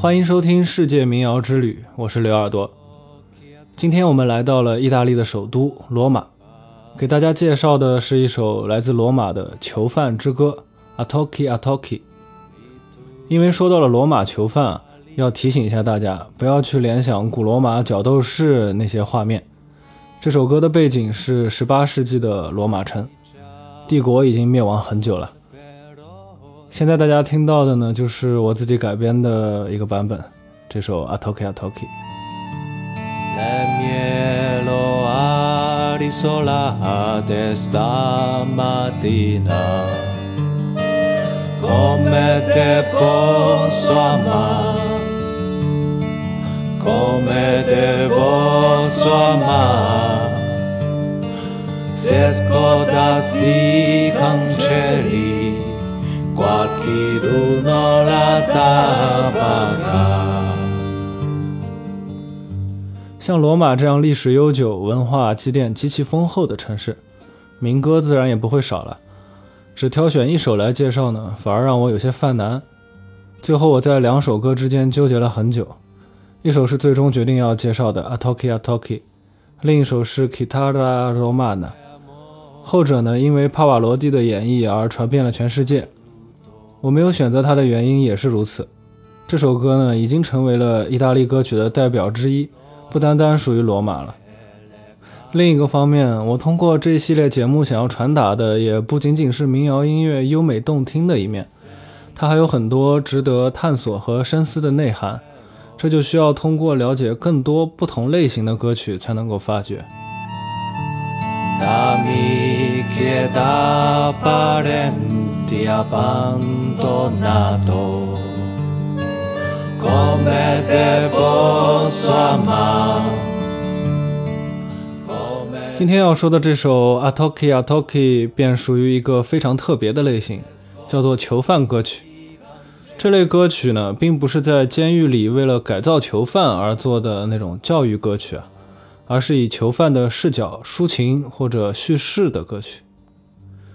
欢迎收听《世界民谣之旅》，我是刘耳朵。今天我们来到了意大利的首都罗马，给大家介绍的是一首来自罗马的囚犯之歌《Atoki Atoki》。因为说到了罗马囚犯，要提醒一下大家，不要去联想古罗马角斗士那些画面。这首歌的背景是18世纪的罗马城，帝国已经灭亡很久了。现在大家听到的呢，就是我自己改编的一个版本，这首《a t o k i a t o k i cancelli 像罗马这样历史悠久、文化积淀极其丰厚的城市，民歌自然也不会少了。只挑选一首来介绍呢，反而让我有些犯难。最后我在两首歌之间纠结了很久，一首是最终决定要介绍的《a t o k i a t o k i 另一首是《Chitarra Romana》。后者呢，因为帕瓦罗蒂的演绎而传遍了全世界。我没有选择它的原因也是如此。这首歌呢，已经成为了意大利歌曲的代表之一，不单单属于罗马了。另一个方面，我通过这一系列节目想要传达的，也不仅仅是民谣音乐优美动听的一面，它还有很多值得探索和深思的内涵。这就需要通过了解更多不同类型的歌曲才能够发掘。今天要说的这首《Atoki Atoki》便属于一个非常特别的类型，叫做囚犯歌曲。这类歌曲呢，并不是在监狱里为了改造囚犯而做的那种教育歌曲啊，而是以囚犯的视角抒情或者叙事的歌曲。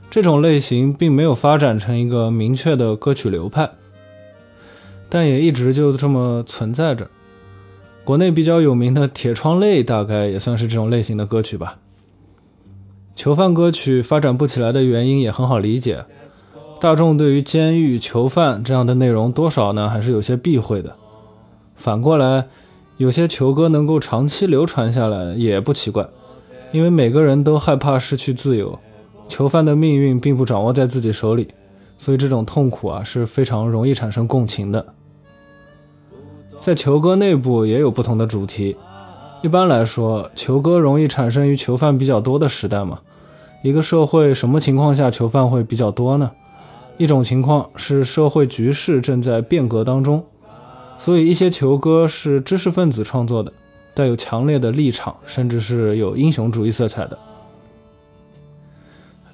这种类型并没有发展成一个明确的歌曲流派，但也一直就这么存在着。国内比较有名的《铁窗泪》大概也算是这种类型的歌曲吧。囚犯歌曲发展不起来的原因也很好理解，大众对于监狱、囚犯这样的内容多少呢还是有些避讳的。反过来，有些囚歌能够长期流传下来也不奇怪，因为每个人都害怕失去自由。囚犯的命运并不掌握在自己手里，所以这种痛苦啊是非常容易产生共情的。在囚歌内部也有不同的主题。一般来说，囚歌容易产生于囚犯比较多的时代嘛。一个社会什么情况下囚犯会比较多呢？一种情况是社会局势正在变革当中，所以一些囚歌是知识分子创作的，带有强烈的立场，甚至是有英雄主义色彩的。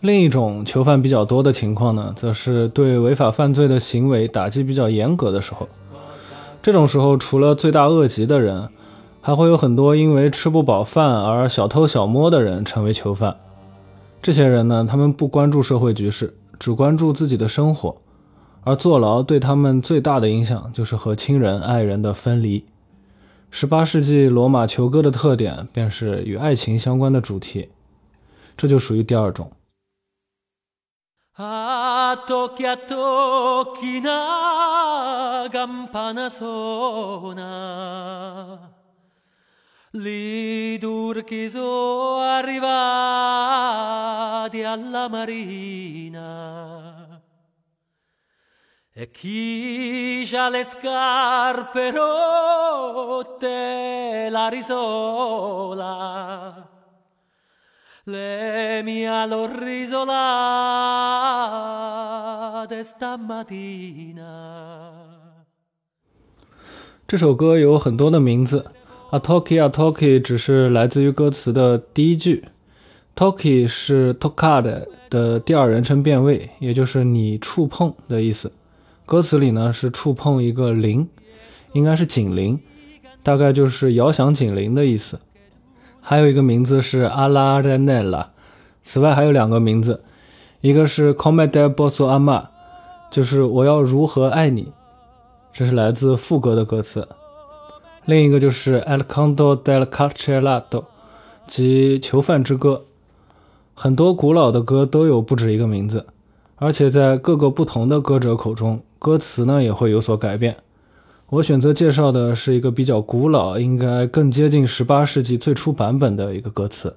另一种囚犯比较多的情况呢，则是对违法犯罪的行为打击比较严格的时候。这种时候，除了罪大恶极的人，还会有很多因为吃不饱饭而小偷小摸的人成为囚犯。这些人呢，他们不关注社会局势，只关注自己的生活，而坐牢对他们最大的影响就是和亲人爱人的分离。十八世纪罗马囚歌的特点便是与爱情相关的主题这就属于第二种。E chi ha le scarpe rotte la risola le mia l'ho risolate stamattina。这首歌有很多的名字，a talkie a talkie 只是来自于歌词的第一句，Toki 是 toccare 的第二人称变位，也就是你触碰的意思。歌词里呢是触碰一个铃，应该是警铃，大概就是遥响警铃的意思。还有一个名字是阿拉热内拉，此外还有两个名字，一个是 Comme de Bosso Ama，就是我要如何爱你；这是来自副歌的歌词。另一个就是 El Canto del Carcelato，即囚犯之歌。很多古老的歌都有不止一个名字，而且在各个不同的歌者口中，歌词呢也会有所改变。我选择介绍的是一个比较古老，应该更接近18世纪最初版本的一个歌词。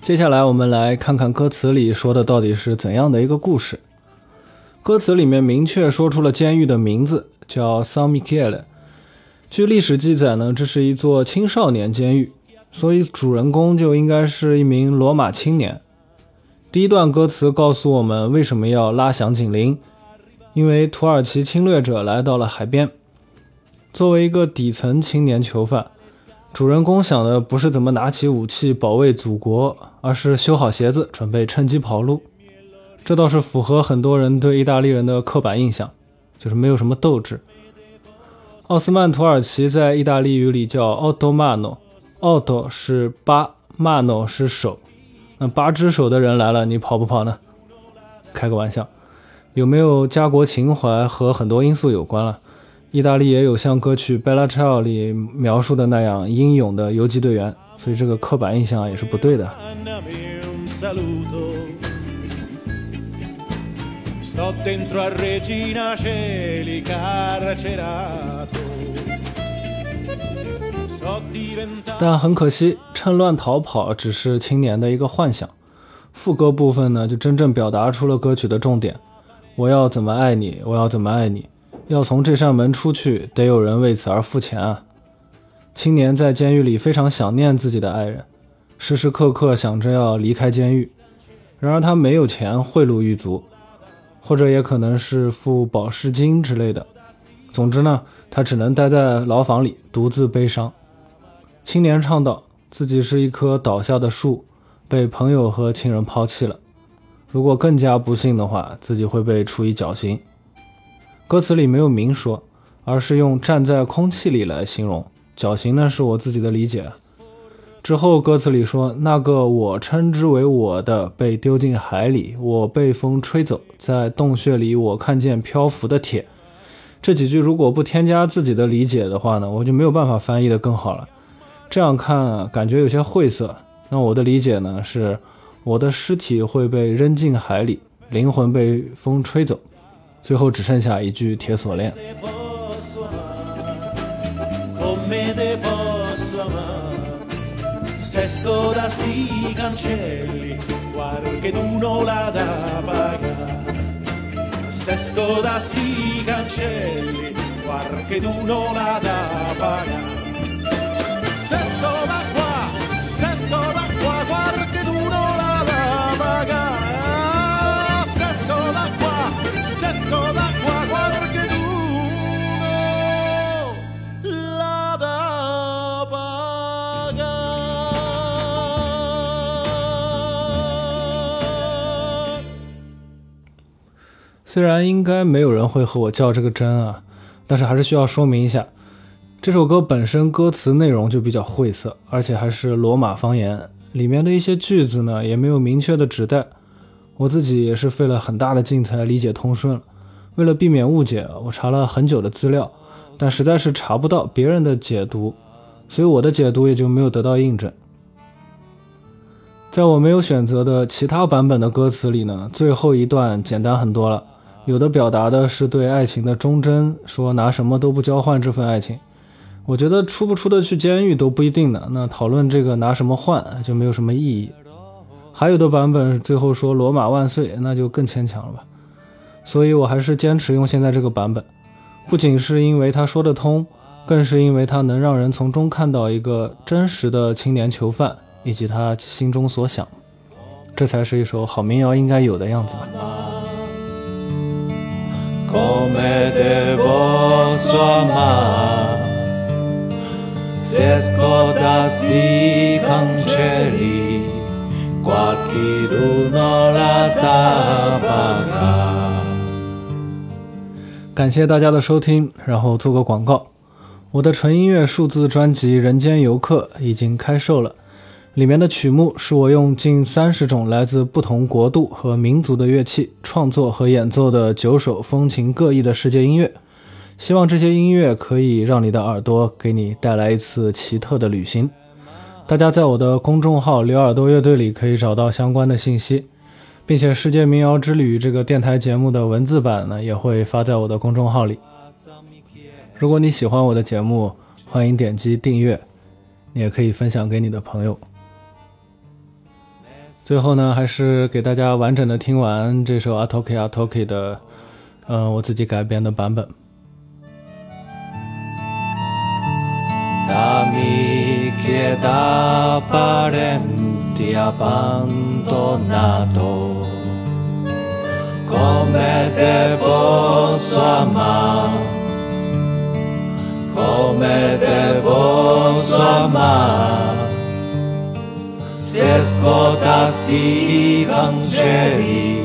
接下来，我们来看看歌词里说的到底是怎样的一个故事。歌词里面明确说出了监狱的名字，叫 San Michele。据历史记载呢，这是一座青少年监狱，所以主人公就应该是一名罗马青年。第一段歌词告诉我们为什么要拉响警铃，因为土耳其侵略者来到了海边。作为一个底层青年囚犯。主人公想的不是怎么拿起武器保卫祖国，而是修好鞋子，准备趁机跑路。这倒是符合很多人对意大利人的刻板印象，就是没有什么斗志。奥斯曼土耳其在意大利语里叫奥多曼诺，奥多是八，曼诺是手。那八只手的人来了，你跑不跑呢？开个玩笑，有没有家国情怀和很多因素有关了。意大利也有像歌曲《Bella c h i l》里描述的那样英勇的游击队员，所以这个刻板印象也是不对的。但很可惜，趁乱逃跑只是青年的一个幻想。副歌部分呢，就真正表达出了歌曲的重点：我要怎么爱你？我要怎么爱你？要从这扇门出去，得有人为此而付钱啊！青年在监狱里非常想念自己的爱人，时时刻刻想着要离开监狱。然而他没有钱贿赂狱卒，或者也可能是付保释金之类的。总之呢，他只能待在牢房里独自悲伤。青年唱道：“自己是一棵倒下的树，被朋友和亲人抛弃了。如果更加不幸的话，自己会被处以绞刑。”歌词里没有明说，而是用站在空气里来形容绞刑呢，是我自己的理解。之后歌词里说那个我称之为我的被丢进海里，我被风吹走，在洞穴里我看见漂浮的铁。这几句如果不添加自己的理解的话呢，我就没有办法翻译的更好了。这样看，感觉有些晦涩。那我的理解呢，是我的尸体会被扔进海里，灵魂被风吹走。最后只剩下一句铁锁链。resto da sti cancelli, qualcheduno la da pagare. Sesto da sti cancelli, qualcheduno la da pagare. 虽然应该没有人会和我较这个真啊，但是还是需要说明一下，这首歌本身歌词内容就比较晦涩，而且还是罗马方言，里面的一些句子呢也没有明确的指代。我自己也是费了很大的劲才理解通顺。为了避免误解，我查了很久的资料，但实在是查不到别人的解读，所以我的解读也就没有得到印证。在我没有选择的其他版本的歌词里呢，最后一段简单很多了。有的表达的是对爱情的忠贞，说拿什么都不交换这份爱情。我觉得出不出得去监狱都不一定呢。那讨论这个拿什么换就没有什么意义。还有的版本最后说罗马万岁，那就更牵强了吧。所以我还是坚持用现在这个版本，不仅是因为他说得通，更是因为他能让人从中看到一个真实的青年囚犯以及他心中所想。这才是一首好民谣应该有的样子吧。Te posso amare se esco da sti cancelli qualcuno la tappaga 感谢大家的收听，然后做个广告，我的纯音乐数字专辑《人间游客》已经开售了，里面的曲目是我用近三十种来自不同国度和民族的乐器创作和演奏的九首风情各异的世界音乐。希望这些音乐可以让你的耳朵给你带来一次奇特的旅行。大家在我的公众号“刘耳朵乐队”里可以找到相关的信息，并且《世界民谣之旅》这个电台节目的文字版呢也会发在我的公众号里。如果你喜欢我的节目，欢迎点击订阅，你也可以分享给你的朋友。最后呢，还是给大家完整的听完这首阿托 k 阿托 k 的，嗯，我自己改编的版本。Se scotasti i cancelli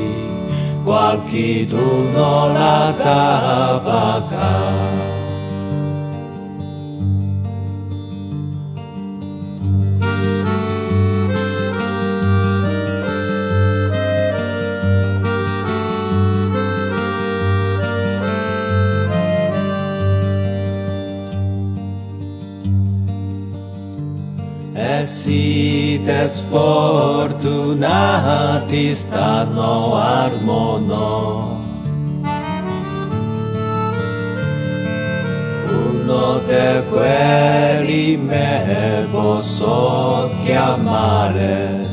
qualcuno la tabacca Mites fortunati stanno armono. Uno te quelli me posso chiamare.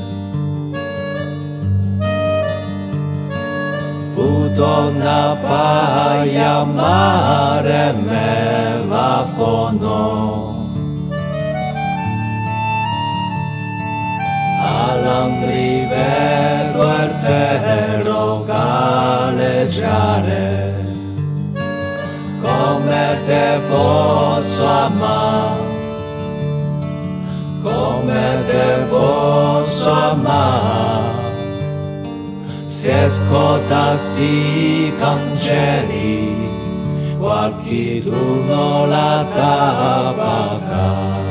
Udonna paia mare me va fono. All'ambrivedo il ferro galleggiare come te posso amare come te posso amare se scotasti i cancelli qualcuno la tabacca